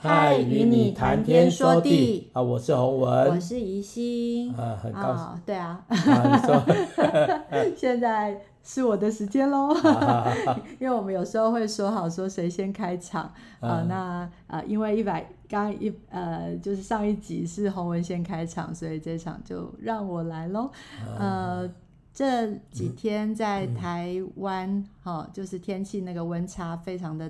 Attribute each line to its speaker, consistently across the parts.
Speaker 1: 嗨，与你谈天说地啊！我是洪文，
Speaker 2: 我是宜心
Speaker 1: 啊，很高兴。
Speaker 2: 哦、对啊，
Speaker 1: 啊你说
Speaker 2: 现在是我的时间喽，因为我们有时候会说好说谁先开场啊，啊。那呃，因为一百刚一呃，就是上一集是洪文先开场，所以这场就让我来喽。呃，这几天在台湾哈、嗯哦，就是天气那个温差非常的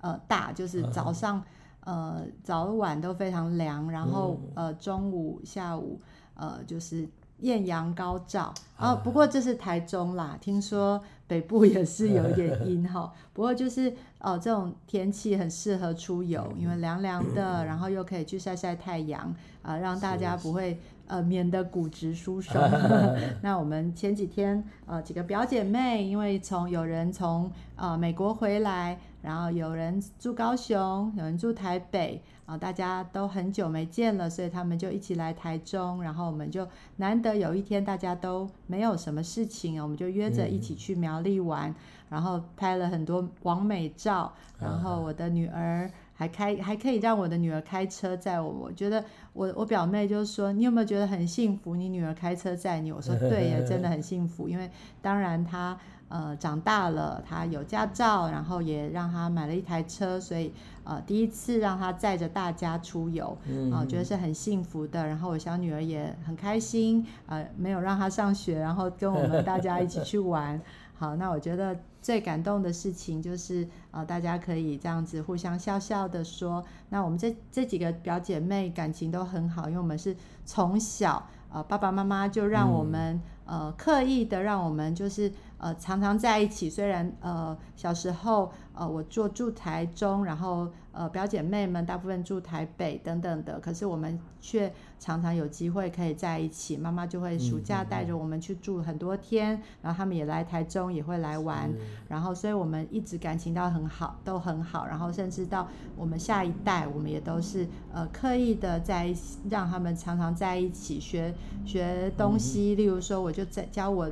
Speaker 2: 呃大，就是早上。呃，早晚都非常凉，然后、嗯、呃，中午、下午呃，就是艳阳高照。啊、哦，不过这是台中啦，听说北部也是有一点阴哈。不过就是呃，这种天气很适合出游，因为凉凉的，然后又可以去晒晒太阳啊、呃，让大家不会呃免得骨质疏松。那我们前几天呃几个表姐妹，因为从有人从呃美国回来。然后有人住高雄，有人住台北，啊，大家都很久没见了，所以他们就一起来台中。然后我们就难得有一天大家都没有什么事情，我们就约着一起去苗栗玩，嗯、然后拍了很多网美照。然后我的女儿还开 还可以让我的女儿开车载我，我觉得我我表妹就说，你有没有觉得很幸福？你女儿开车载你，我说对呀，真的很幸福，因为当然她。呃，长大了，他有驾照，然后也让他买了一台车，所以呃，第一次让他载着大家出游，啊、嗯呃，觉得是很幸福的。然后我小女儿也很开心，呃，没有让她上学，然后跟我们大家一起去玩。好，那我觉得最感动的事情就是，呃，大家可以这样子互相笑笑的说，那我们这这几个表姐妹感情都很好，因为我们是从小，呃，爸爸妈妈就让我们，嗯、呃，刻意的让我们就是。呃，常常在一起。虽然呃，小时候呃，我住住台中，然后呃，表姐妹们大部分住台北等等的，可是我们却常常有机会可以在一起。妈妈就会暑假带着我们去住很多天，嗯、然后他们也来台中，也会来玩。然后，所以我们一直感情到很好，都很好。然后，甚至到我们下一代，我们也都是呃，刻意的在让他们常常在一起学学东西。例如说，我就在教我。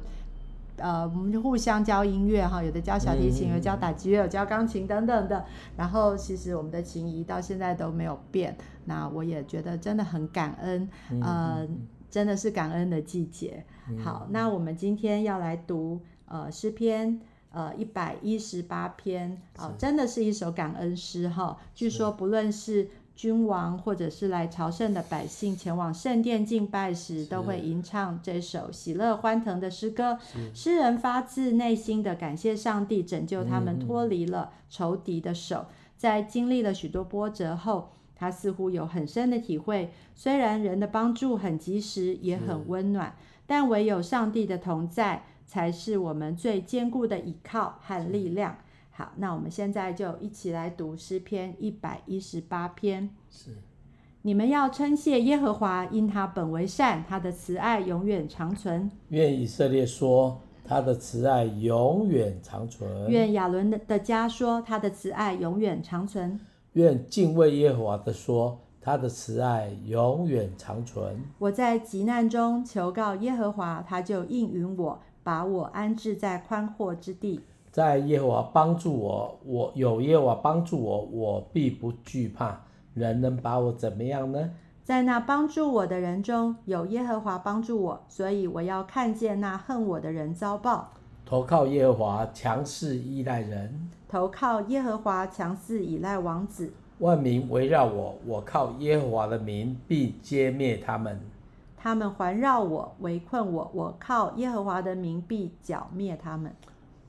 Speaker 2: 呃，我们就互相教音乐哈，有的教小提琴，有教打击乐，有教钢琴等等的。然后其实我们的情谊到现在都没有变。那我也觉得真的很感恩，呃，真的是感恩的季节。好，那我们今天要来读呃诗篇呃一百一十八篇，哦，真的是一首感恩诗哈。据说不论是君王或者是来朝圣的百姓前往圣殿敬拜时，都会吟唱这首喜乐欢腾的诗歌。诗人发自内心的感谢上帝拯救他们脱离了仇敌的手。在经历了许多波折后，他似乎有很深的体会：虽然人的帮助很及时，也很温暖，但唯有上帝的同在，才是我们最坚固的依靠和力量。好，那我们现在就一起来读诗篇一百一十八篇。是，你们要称谢耶和华，因他本为善，他的慈爱永远长存。
Speaker 1: 愿以色列说，他的慈爱永远长存。
Speaker 2: 愿亚伦的家说，他的慈爱永远长存。
Speaker 1: 愿敬畏耶和华的说，他的慈爱永远长存。
Speaker 2: 我在急难中求告耶和华，他就应允我，把我安置在宽阔之地。
Speaker 1: 在耶和华帮助我，我有耶和华帮助我，我必不惧怕。人能把我怎么样呢？
Speaker 2: 在那帮助我的人中有耶和华帮助我，所以我要看见那恨我的人遭报。
Speaker 1: 投靠耶和华，强势依赖人；
Speaker 2: 投靠耶和华，强势依赖王子。
Speaker 1: 万民围绕我，我靠耶和华的名必歼灭他们。
Speaker 2: 他们环绕我，围困我，我靠耶和华的名必剿灭他们。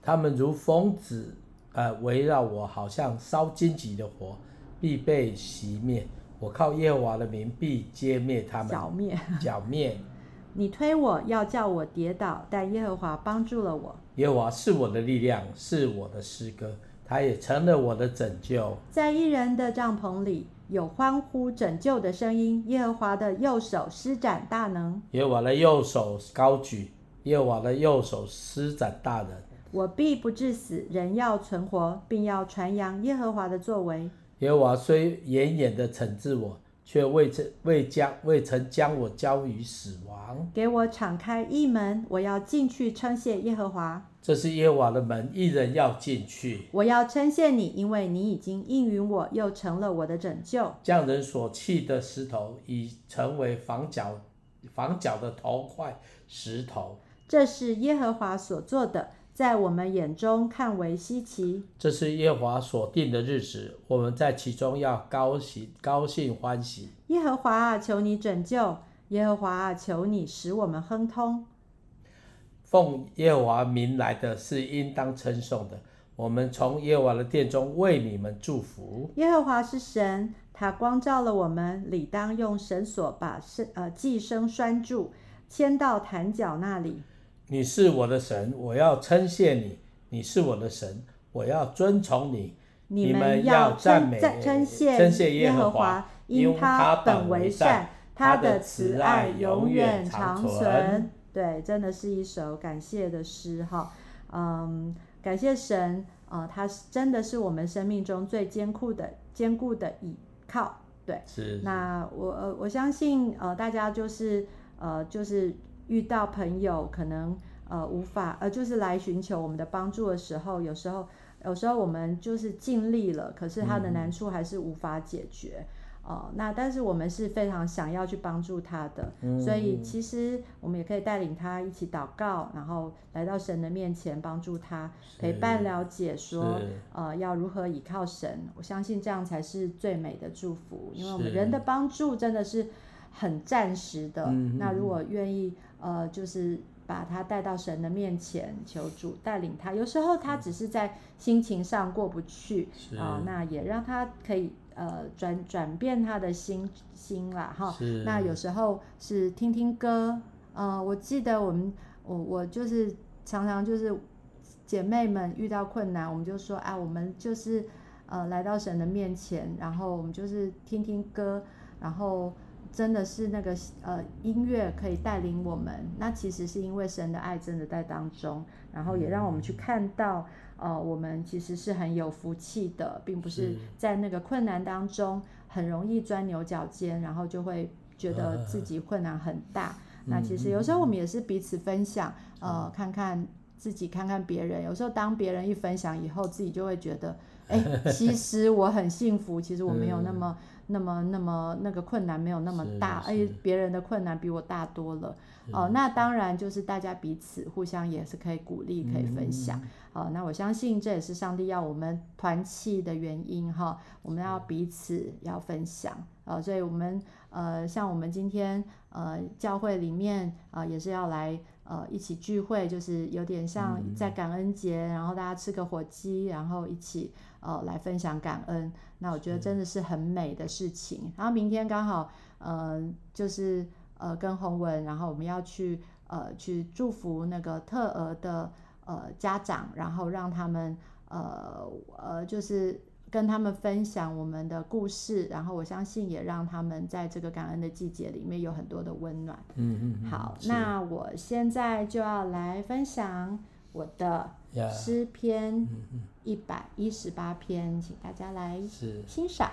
Speaker 1: 他们如蜂子，呃，围绕我，好像烧荆棘的火，必被熄灭。我靠耶和华的名，必歼灭他们。
Speaker 2: 剿灭，
Speaker 1: 剿灭。
Speaker 2: 你推我要叫我跌倒，但耶和华帮助了我。
Speaker 1: 耶和华是我的力量，是我的诗歌，他也成了我的拯救。
Speaker 2: 在义人的帐篷里有欢呼拯救的声音。耶和华的右手施展大能。
Speaker 1: 耶和华的右手高举，耶和华的右手施展大能。
Speaker 2: 我必不致死，人要存活，并要传扬耶和华的作为。
Speaker 1: 耶和华虽严严的惩治我，却未曾未将未曾将我交于死亡。
Speaker 2: 给我敞开一门，我要进去称谢耶和华。
Speaker 1: 这是耶和华的门，一人要进去。
Speaker 2: 我要称谢你，因为你已经应允我，又成了我的拯救。
Speaker 1: 匠人所弃的石头，已成为房角房角的头块石头。
Speaker 2: 这是耶和华所做的，在我们眼中看为稀奇。
Speaker 1: 这是耶和华所定的日子，我们在其中要高兴高兴欢喜。
Speaker 2: 耶和华啊，求你拯救！耶和华啊，求你使我们亨通。
Speaker 1: 奉耶和华名来的是应当称颂的。我们从耶和华的殿中为你们祝福。
Speaker 2: 耶和华是神，他光照了我们，理当用绳索把绳呃寄生拴住，牵到坛角那里。
Speaker 1: 你是我的神，我要称谢你；你是我的神，我要尊崇你。
Speaker 2: 你们要赞美称谢耶和华，因他本为善，他的慈爱永远长存。对，真的是一首感谢的诗哈，嗯，感谢神啊、呃，他真的是我们生命中最坚固的、坚固的倚靠。对，
Speaker 1: 是。
Speaker 2: 那我呃，我相信呃，大家就是呃，就是遇到朋友可能呃无法呃，就是来寻求我们的帮助的时候，有时候有时候我们就是尽力了，可是他的难处还是无法解决。嗯哦，那但是我们是非常想要去帮助他的，嗯，所以其实我们也可以带领他一起祷告，然后来到神的面前帮助他，陪伴了解说，呃，要如何倚靠神。我相信这样才是最美的祝福，因为我们人的帮助真的是很暂时的。那如果愿意，呃，就是把他带到神的面前，求主带领他。有时候他只是在心情上过不去啊，呃，那也让他可以。呃，转转变他的心心啦，哈。那有时候是听听歌，呃，我记得我们我我就是常常就是姐妹们遇到困难，我们就说啊，我们就是呃来到神的面前，然后我们就是听听歌，然后真的是那个呃音乐可以带领我们。那其实是因为神的爱真的在当中，然后也让我们去看到。呃，我们其实是很有福气的，并不是在那个困难当中很容易钻牛角尖，然后就会觉得自己困难很大。呃、那其实有时候我们也是彼此分享，嗯、呃，看看自己，看看别人。有时候当别人一分享以后，自己就会觉得，哎，其实我很幸福，其实我没有那么、那么、那么那个困难没有那么大，而且别人的困难比我大多了。哦、呃，那当然就是大家彼此互相也是可以鼓励，可以分享。嗯好，那我相信这也是上帝要我们团契的原因哈。我们要彼此要分享呃，所以我们呃，像我们今天呃，教会里面啊、呃，也是要来呃一起聚会，就是有点像在感恩节，然后大家吃个火鸡，然后一起呃来分享感恩。那我觉得真的是很美的事情。然后明天刚好呃，就是呃跟洪文，然后我们要去呃去祝福那个特儿的。呃，家长，然后让他们呃呃，就是跟他们分享我们的故事，然后我相信也让他们在这个感恩的季节里面有很多的温暖。嗯嗯，嗯。好，那我现在就要来分享我的诗篇一百一十八篇，请大家来欣赏。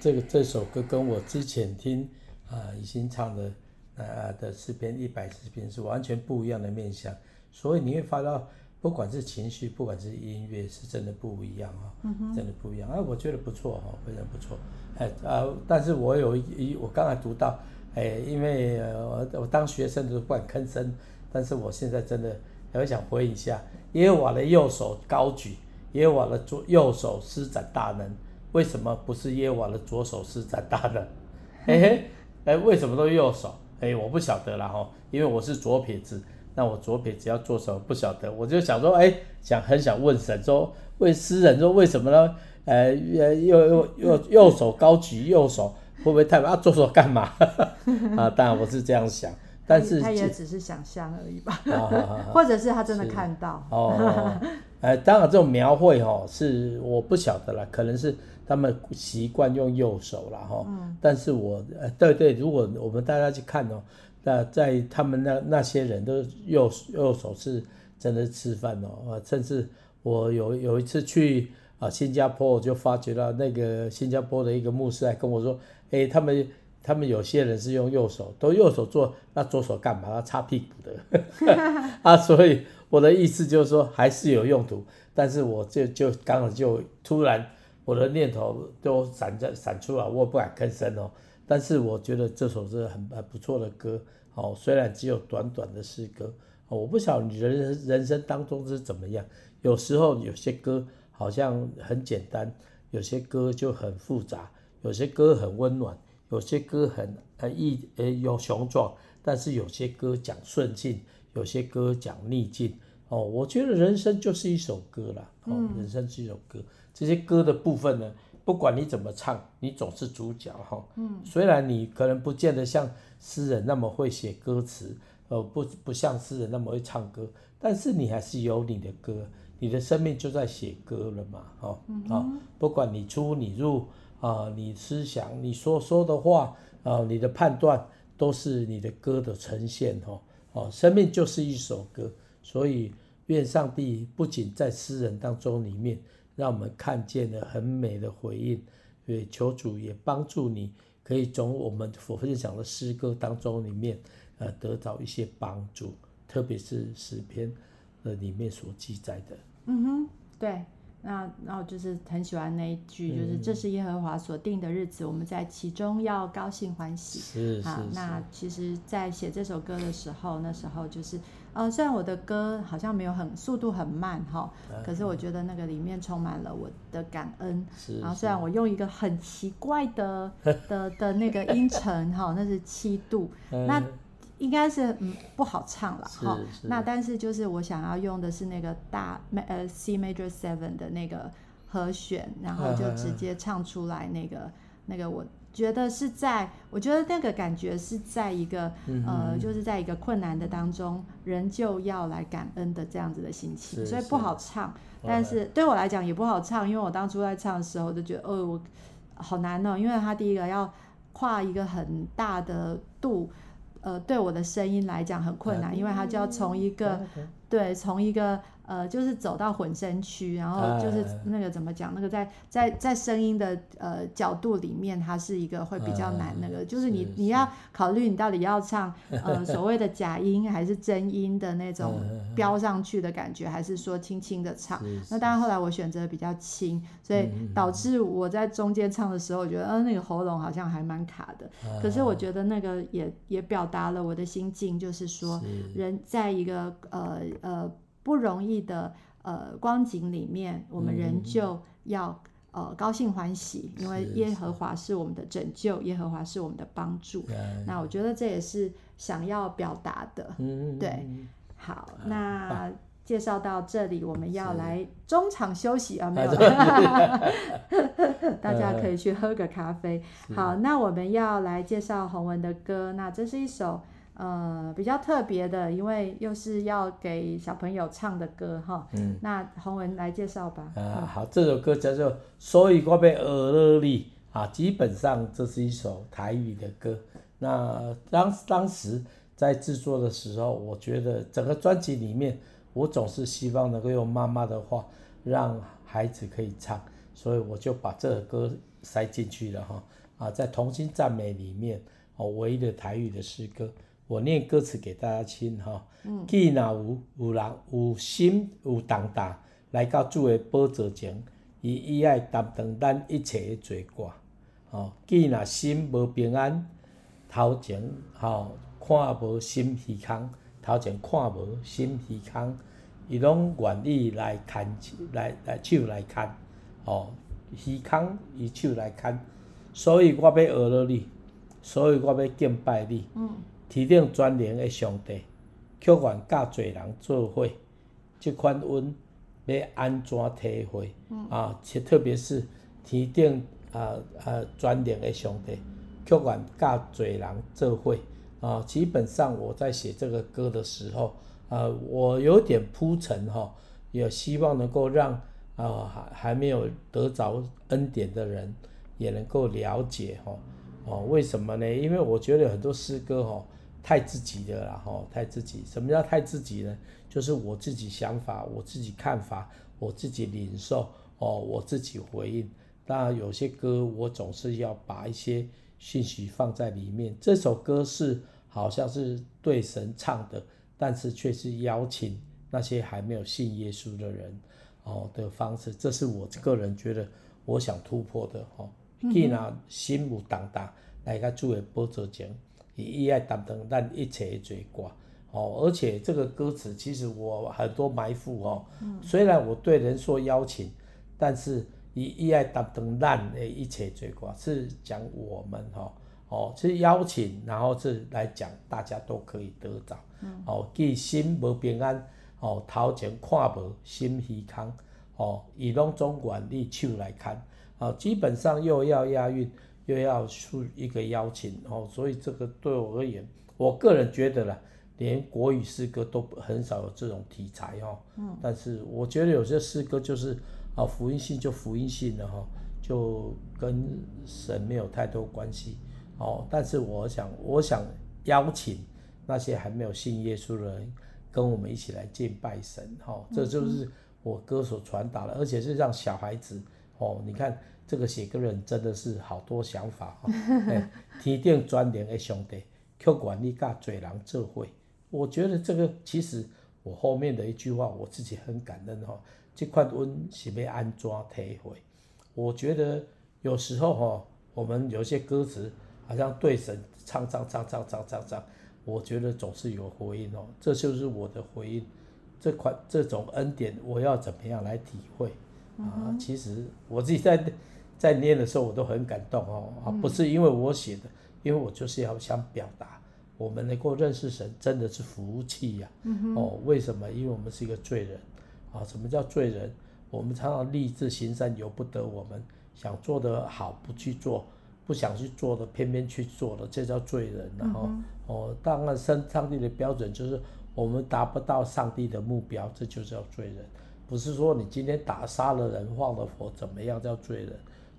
Speaker 1: 这个这首歌跟我之前听啊已经唱的呃的诗篇一百诗篇是完全不一样的面相，所以你会发到不管是情绪，不管是音乐，是真的不一样啊，真的不一样。啊，我觉得不错哈，非常不错，哎啊，但是我有一我刚才读到，哎，因为我我当学生都不敢吭声，但是我现在真的我想回一下，耶和华的右手高举，耶和华的左右手施展大能。为什么不是耶和华的左手施展大的？嘿嘿，哎，为什么都右手？哎，我不晓得了哈，因为我是左撇子，那我左撇子要做什么不晓得，我就想说，哎，想很想问神说，问诗人说为什么呢？呃，右右右右手高举，右手会不会太啊？左手干嘛？啊，当然我是这样想，但是
Speaker 2: 他也只是想象而已吧，或者是他真的看到。
Speaker 1: 哦，呃，当然这种描绘哈，是我不晓得了，可能是。他们习惯用右手了哈，嗯、但是我呃对对，如果我们大家去看哦，那在他们那那些人都右右手是真的吃饭哦，啊，甚至我有有一次去啊新加坡，我就发觉到那个新加坡的一个牧师还跟我说，哎，他们他们有些人是用右手，都右手做，那左手干嘛？他擦屁股的，啊，所以我的意思就是说还是有用途，但是我就就刚好就突然。我的念头都闪在闪出来，我不敢吭声哦。但是我觉得这首是很很不错的歌哦，虽然只有短短的诗歌哦，我不晓得你人人生当中是怎么样。有时候有些歌好像很简单，有些歌就很复杂，有些歌很温暖，有些歌很呃意呃有雄壮，但是有些歌讲顺境，有些歌讲逆境哦。我觉得人生就是一首歌啦，哦，人生是一首歌。这些歌的部分呢，不管你怎么唱，你总是主角哈。嗯，虽然你可能不见得像诗人那么会写歌词，呃，不不像诗人那么会唱歌，但是你还是有你的歌，你的生命就在写歌了嘛，哈、啊，不管你出你入啊，你思想你所说的话啊，你的判断都是你的歌的呈现哈，哦，生命就是一首歌，所以愿上帝不仅在诗人当中里面。让我们看见了很美的回应，对，求主也帮助你，可以从我们所分享的诗歌当中里面，呃，得到一些帮助，特别是诗篇的里面所记载的。
Speaker 2: 嗯哼，对。那然后就是很喜欢那一句，就是这是耶和华所定的日子，嗯、我们在其中要高兴欢喜。
Speaker 1: 是好，
Speaker 2: 那其实，在写这首歌的时候，那时候就是，呃，虽然我的歌好像没有很速度很慢哈，嗯、可是我觉得那个里面充满了我的感恩。是。然后虽然我用一个很奇怪的 的的那个音程哈，那是七度，嗯、那。应该是嗯不好唱了哈，那但是就是我想要用的是那个大呃 C major seven 的那个和弦，然后就直接唱出来那个那个，我觉得是在，我觉得那个感觉是在一个呃就是在一个困难的当中，人就要来感恩的这样子的心情，所以不好唱，但是对我来讲也不好唱，因为我当初在唱的时候就觉得哦我好难哦，因为他第一个要跨一个很大的度。呃，对我的声音来讲很困难，因为他就要从一个，对，从一个。呃，就是走到混声区，然后就是那个怎么讲？那个在在在声音的呃角度里面，它是一个会比较难那个，就是你你要考虑你到底要唱呃所谓的假音还是真音的那种飙上去的感觉，还是说轻轻的唱？那当然后来我选择比较轻，所以导致我在中间唱的时候，我觉得呃那个喉咙好像还蛮卡的。可是我觉得那个也也表达了我的心境，就是说人在一个呃呃。不容易的呃光景里面，我们仍旧要呃高兴欢喜，因为耶和华是我们的拯救，耶和华是我们的帮助。那我觉得这也是想要表达的。对，好，那介绍到这里，我们要来中场休息啊，没有，大家可以去喝个咖啡。好，那我们要来介绍洪文的歌，那这是一首。呃，比较特别的，因为又是要给小朋友唱的歌哈。嗯。那洪文来介绍吧。
Speaker 1: 啊，好，这首歌叫做《所以我要学了你》啊，基本上这是一首台语的歌。那当当时在制作的时候，我觉得整个专辑里面，我总是希望能够用妈妈的话让孩子可以唱，所以我就把这首歌塞进去了哈。啊，在童心赞美里面，哦，唯一的台语的诗歌，我念歌词给大家听哈。嗯。既然有有人有心有重担来到主的宝座前，伊伊爱担当咱一切的罪过。哦，既然心无平安，头前吼看无心虚空，头前看无心虚空，伊拢愿意来牵来来手来牵，哦，虚空伊手来牵。所以我要学了你，所以我要敬拜你。嗯。天顶全能的上帝，却愿甲罪人做伙，这款恩要安怎体会？嗯。啊，且特别是天顶啊啊全能的上帝，却愿甲罪人做伙。啊，基本上我在写这个歌的时候，啊，我有点铺陈哈，也希望能够让啊还还没有得着恩典的人。也能够了解哈哦，为什么呢？因为我觉得很多诗歌哈太自己的了哈，太自己。什么叫太自己呢？就是我自己想法，我自己看法，我自己领受哦，我自己回应。当然有些歌我总是要把一些信息放在里面。这首歌是好像是对神唱的，但是却是邀请那些还没有信耶稣的人哦的方式。这是我个人觉得我想突破的哦。既然心有重担，来个作为波折前，伊伊爱担当咱一切的罪过。哦，而且这个歌词其实我很多埋伏哦。虽然我对人说邀请，但是以伊爱担当咱的一切罪过，是讲我们哈哦，是邀请，然后是来讲大家都可以得到。哦，既心无平安，哦，头前看无心虚空，哦，以拢总管你手来看，哦，基本上又要押韵，又要出一个邀请哦，所以这个对我而言，我个人觉得啦，连国语诗歌都很少有这种题材哦。嗯。但是我觉得有些诗歌就是啊，福音性就福音性的哈，就跟神没有太多关系哦。但是我想，我想邀请那些还没有信耶稣的人，跟我们一起来敬拜神哈，这就是我歌所传达的，而且是让小孩子。哦，你看这个写歌人真的是好多想法哈。天顶专灵的上帝，却管你甲嘴人做伙。我觉得这个其实我后面的一句话我自己很感恩哈。这款恩是要安怎体会？我觉得有时候哈，我们有些歌词好像对神唱唱唱唱唱唱唱，我觉得总是有回应哦。这就是我的回应。这款这种恩典，我要怎么样来体会？啊，其实我自己在在念的时候，我都很感动哦。啊，不是因为我写的，因为我就是要想表达，我们能够认识神真的是福气呀。哦，为什么？因为我们是一个罪人。啊，什么叫罪人？我们常常立志行善，由不得我们想做得好不去做，不想去做的偏偏去做了，这叫罪人。然后，哦，当然，上上帝的标准就是我们达不到上帝的目标，这就叫罪人。不是说你今天打杀了人、放了火怎么样叫罪人？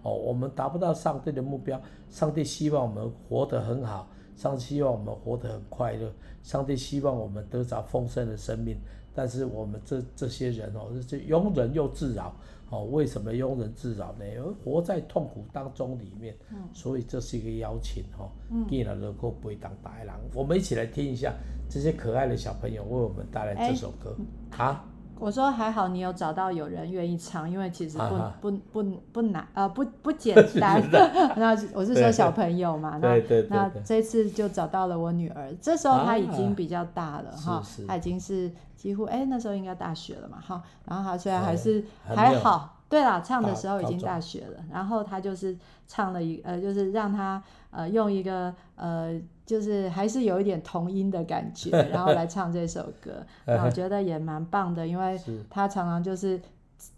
Speaker 1: 哦，我们达不到上帝的目标。上帝希望我们活得很好，上帝希望我们活得很快乐，上帝希望我们得着丰盛的生命。但是我们这这些人哦，是庸人又自扰哦。为什么庸人自扰呢？因为活在痛苦当中里面。所以这是一个邀请哈。既然能够背当大狼，我们一起来听一下这些可爱的小朋友为我们带来这首歌啊。
Speaker 2: 我说还好，你有找到有人愿意唱，因为其实不不不不难，呃不不简单。那我是说小朋友嘛，那那这次就找到了我女儿，这时候她已经比较大了哈，她已经是几乎哎那时候应该大学了嘛哈，然后她虽然还是还好。对啦，唱的时候已经大学了，然后她就是唱了一呃，就是让她呃用一个呃，就是还是有一点童音的感觉，然后来唱这首歌，我觉得也蛮棒的，因为 他常常就是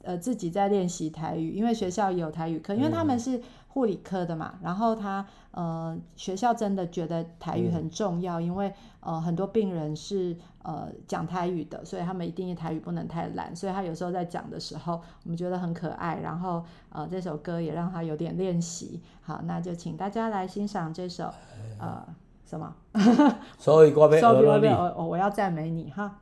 Speaker 2: 呃自己在练习台语，因为学校有台语课，因为他们是。护理科的嘛，然后他呃学校真的觉得台语很重要，嗯、因为呃很多病人是呃讲台语的，所以他们一定台语不能太烂，所以他有时候在讲的时候，我们觉得很可爱，然后呃这首歌也让他有点练习。好，那就请大家来欣赏这首呃什么？
Speaker 1: 所以 我要
Speaker 2: 我我要赞美你哈。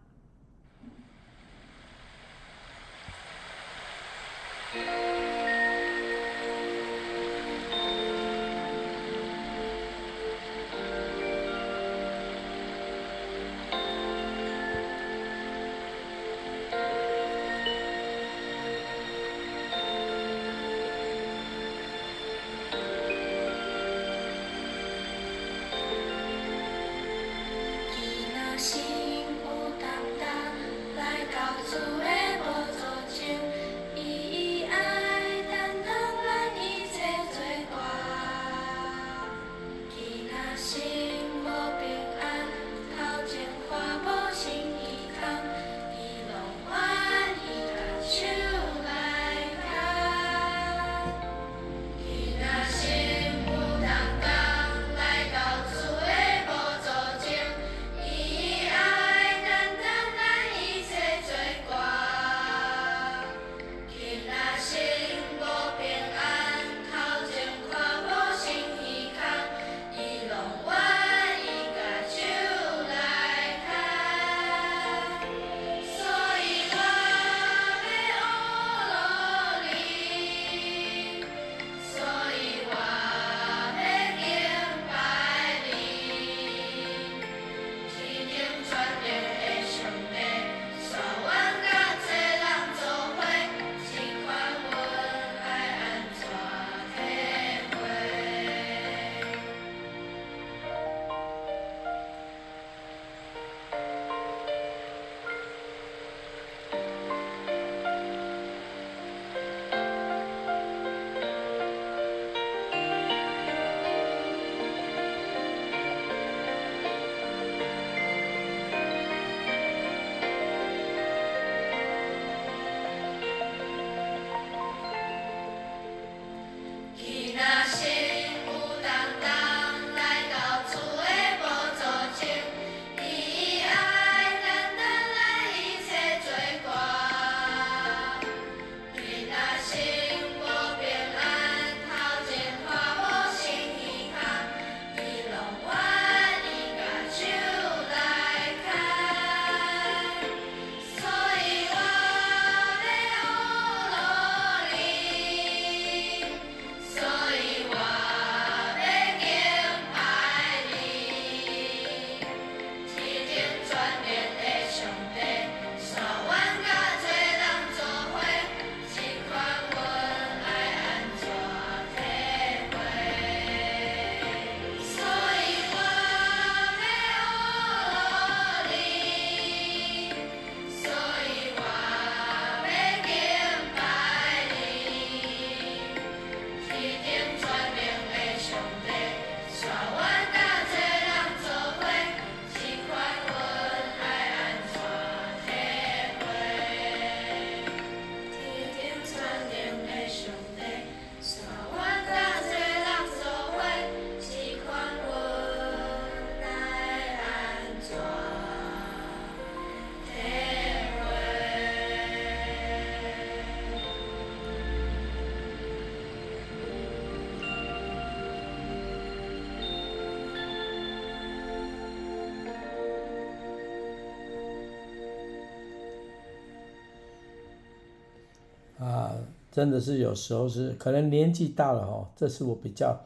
Speaker 1: 真的是有时候是可能年纪大了哈，这是我比较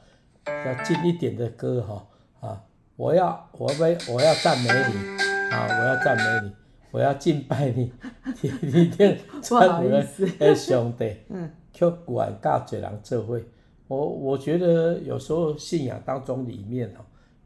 Speaker 1: 要近一点的歌哈啊，我要我要我要赞美你啊，我要赞美你，我要敬拜你，天天赞美的兄弟，嗯，却管教这人做伙，我我觉得有时候信仰当中里面哦，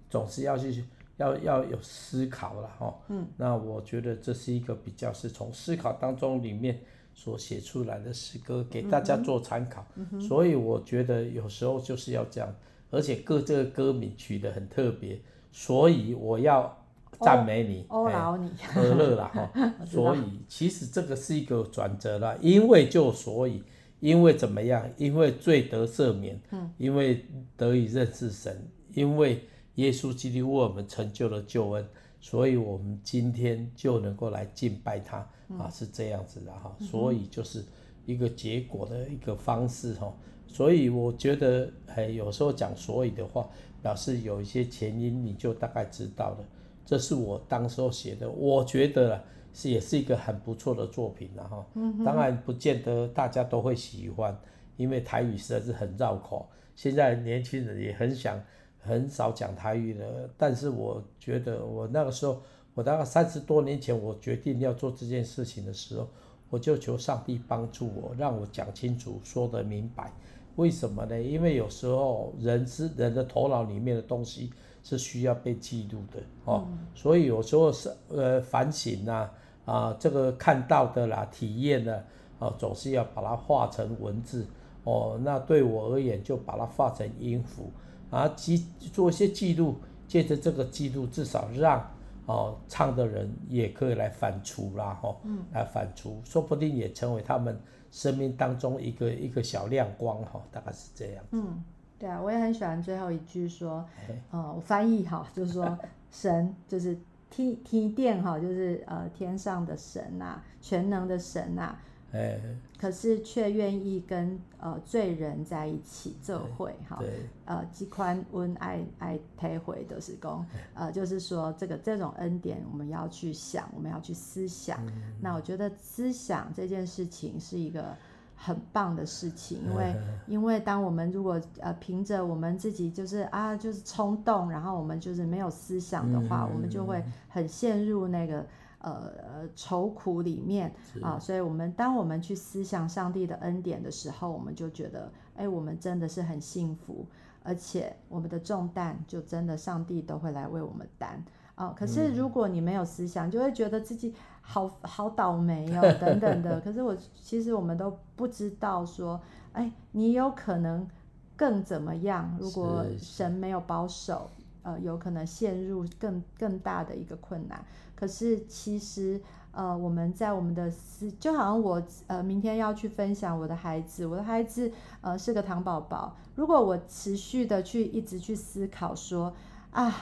Speaker 1: 总是要去要要有思考了哈，嗯，那我觉得这是一个比较是从思考当中里面。所写出来的诗歌给大家做参考，嗯，所以我觉得有时候就是要这样，而且歌这个歌名取得很特别，所以我要赞美你，
Speaker 2: 哦劳你，
Speaker 1: 何乐啦哈，所以其实这个是一个转折啦，因为就所以，因为怎么样？因为罪得赦免，嗯，因为得以认识神，因为耶稣基督为我们成就了救恩。所以，我们今天就能够来敬拜他啊，是这样子的哈。所以就是一个结果的一个方式哈。所以我觉得，哎，有时候讲所以的话，表示有一些前因，你就大概知道了。这是我当时候写的，我觉得是也是一个很不错的作品了哈。当然，不见得大家都会喜欢，因为台语实在是很绕口。现在年轻人也很想。很少讲台语的，但是我觉得我那个时候，我大概三十多年前，我决定要做这件事情的时候，我就求上帝帮助我，让我讲清楚，说得明白。为什么呢？因为有时候人是人的头脑里面的东西是需要被记录的哦，嗯、所以有时候是呃反省呐啊，啊，这个看到的啦、体验的啊，总是要把它化成文字哦。那对我而言，就把它化成音符。啊，记做一些记录，借着这个记录，至少让哦唱的人也可以来反刍啦，吼、哦，嗯，来反刍，说不定也成为他们生命当中一个一个小亮光，哈、哦，大概是这样。
Speaker 2: 嗯，对啊，我也很喜欢最后一句说，呃，我翻译哈，就是说 神就是天天殿哈，就是呃天上的神呐、啊，全能的神呐、啊。哎，可是却愿意跟呃罪人在一起做会哈，呃，积宽温爱爱推回的是讲，呃，就是说这个这种恩典我们要去想，我们要去思想。嗯、那我觉得思想这件事情是一个很棒的事情，因为因为当我们如果呃凭着我们自己就是啊就是冲动，然后我们就是没有思想的话，嗯、我们就会很陷入那个。呃呃，愁苦里面啊，所以我们当我们去思想上帝的恩典的时候，我们就觉得，哎，我们真的是很幸福，而且我们的重担就真的上帝都会来为我们担啊。可是如果你没有思想，就会觉得自己好好倒霉哦，等等的。可是我其实我们都不知道说，哎，你有可能更怎么样？如果神没有保守。呃，有可能陷入更更大的一个困难。可是其实，呃，我们在我们的思，就好像我呃，明天要去分享我的孩子，我的孩子呃是个糖宝宝。如果我持续的去一直去思考说啊，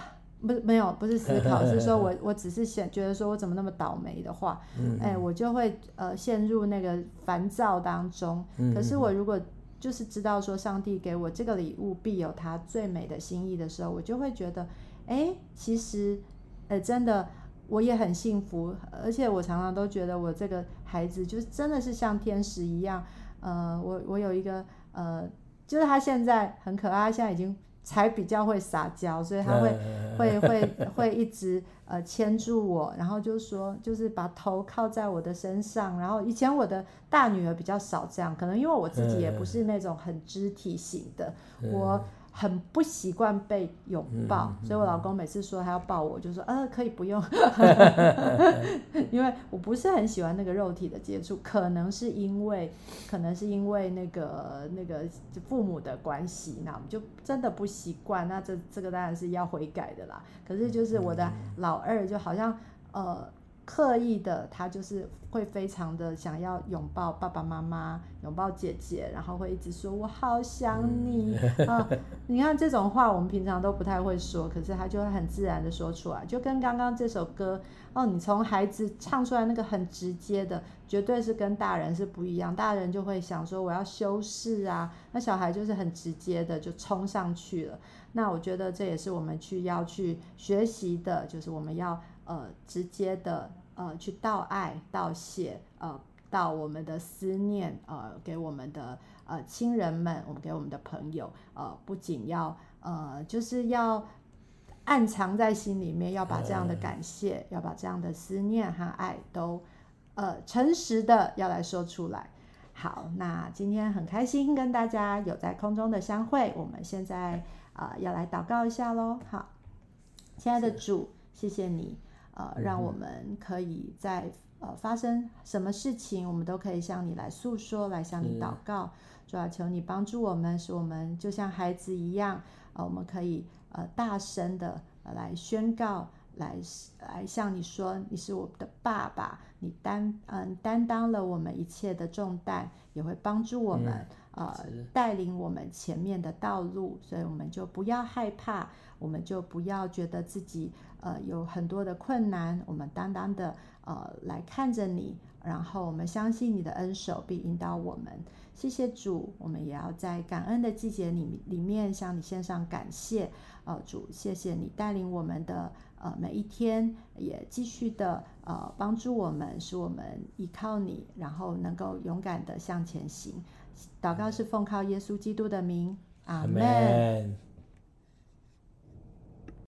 Speaker 2: 不没有不是思考，是说我 我只是想觉得说我怎么那么倒霉的话，哎，我就会呃陷入那个烦躁当中。可是我如果就是知道说上帝给我这个礼物必有他最美的心意的时候，我就会觉得，哎，其实，呃，真的我也很幸福，而且我常常都觉得我这个孩子就是真的是像天使一样，呃，我我有一个呃，就是他现在很可爱，他现在已经。才比较会撒娇，所以他会 会会会一直呃牵住我，然后就说就是把头靠在我的身上，然后以前我的大女儿比较少这样，可能因为我自己也不是那种很肢体型的，我。很不习惯被拥抱，嗯，所以我老公每次说他要抱我，就说呃可以不用，因为我不是很喜欢那个肉体的接触，可能是因为可能是因为那个那个父母的关系，那我们就真的不习惯，那这这个当然是要悔改的啦。可是就是我的老二就好像呃。刻意的，他就是会非常的想要拥抱爸爸妈妈，拥抱姐姐，然后会一直说“我好想你”啊！你看这种话，我们平常都不太会说，可是他就会很自然的说出来，就跟刚刚这首歌哦，你从孩子唱出来那个很直接的，绝对是跟大人是不一样。大人就会想说我要修饰啊，那小孩就是很直接的就冲上去了。那我觉得这也是我们去要去学习的，就是我们要。呃，直接的呃，去道爱道谢，呃，到我们的思念，呃，给我们的呃亲人们，我们给我们的朋友，呃，不仅要呃，就是要暗藏在心里面，要把这样的感谢，要把这样的思念和爱都呃诚实的要来说出来。好，那今天很开心跟大家有在空中的相会，我们现在啊、呃、要来祷告一下喽。好，亲爱的主，谢谢你，呃，让我们可以在呃发生什么事情，我们都可以向你来诉说，来向你祷告。主啊，求你帮助我们，使我们就像孩子一样，呃，我们可以呃大声的来宣告。来来向你说，你是我的爸爸，你担嗯担当了我们一切的重担，也会帮助我们、嗯、呃带领我们前面的道路，所以我们就不要害怕，我们就不要觉得自己呃有很多的困难，我们单单的呃来看着你，然后我们相信你的恩手必引导我们。谢谢主，我们也要在感恩的季节里里面向你献上感谢。呃，主，谢谢你带领我们的。呃，每一天也继续的呃帮助我们，使我们依靠你，然后能够勇敢的向前行。祷告是奉靠耶稣基督的名，阿门。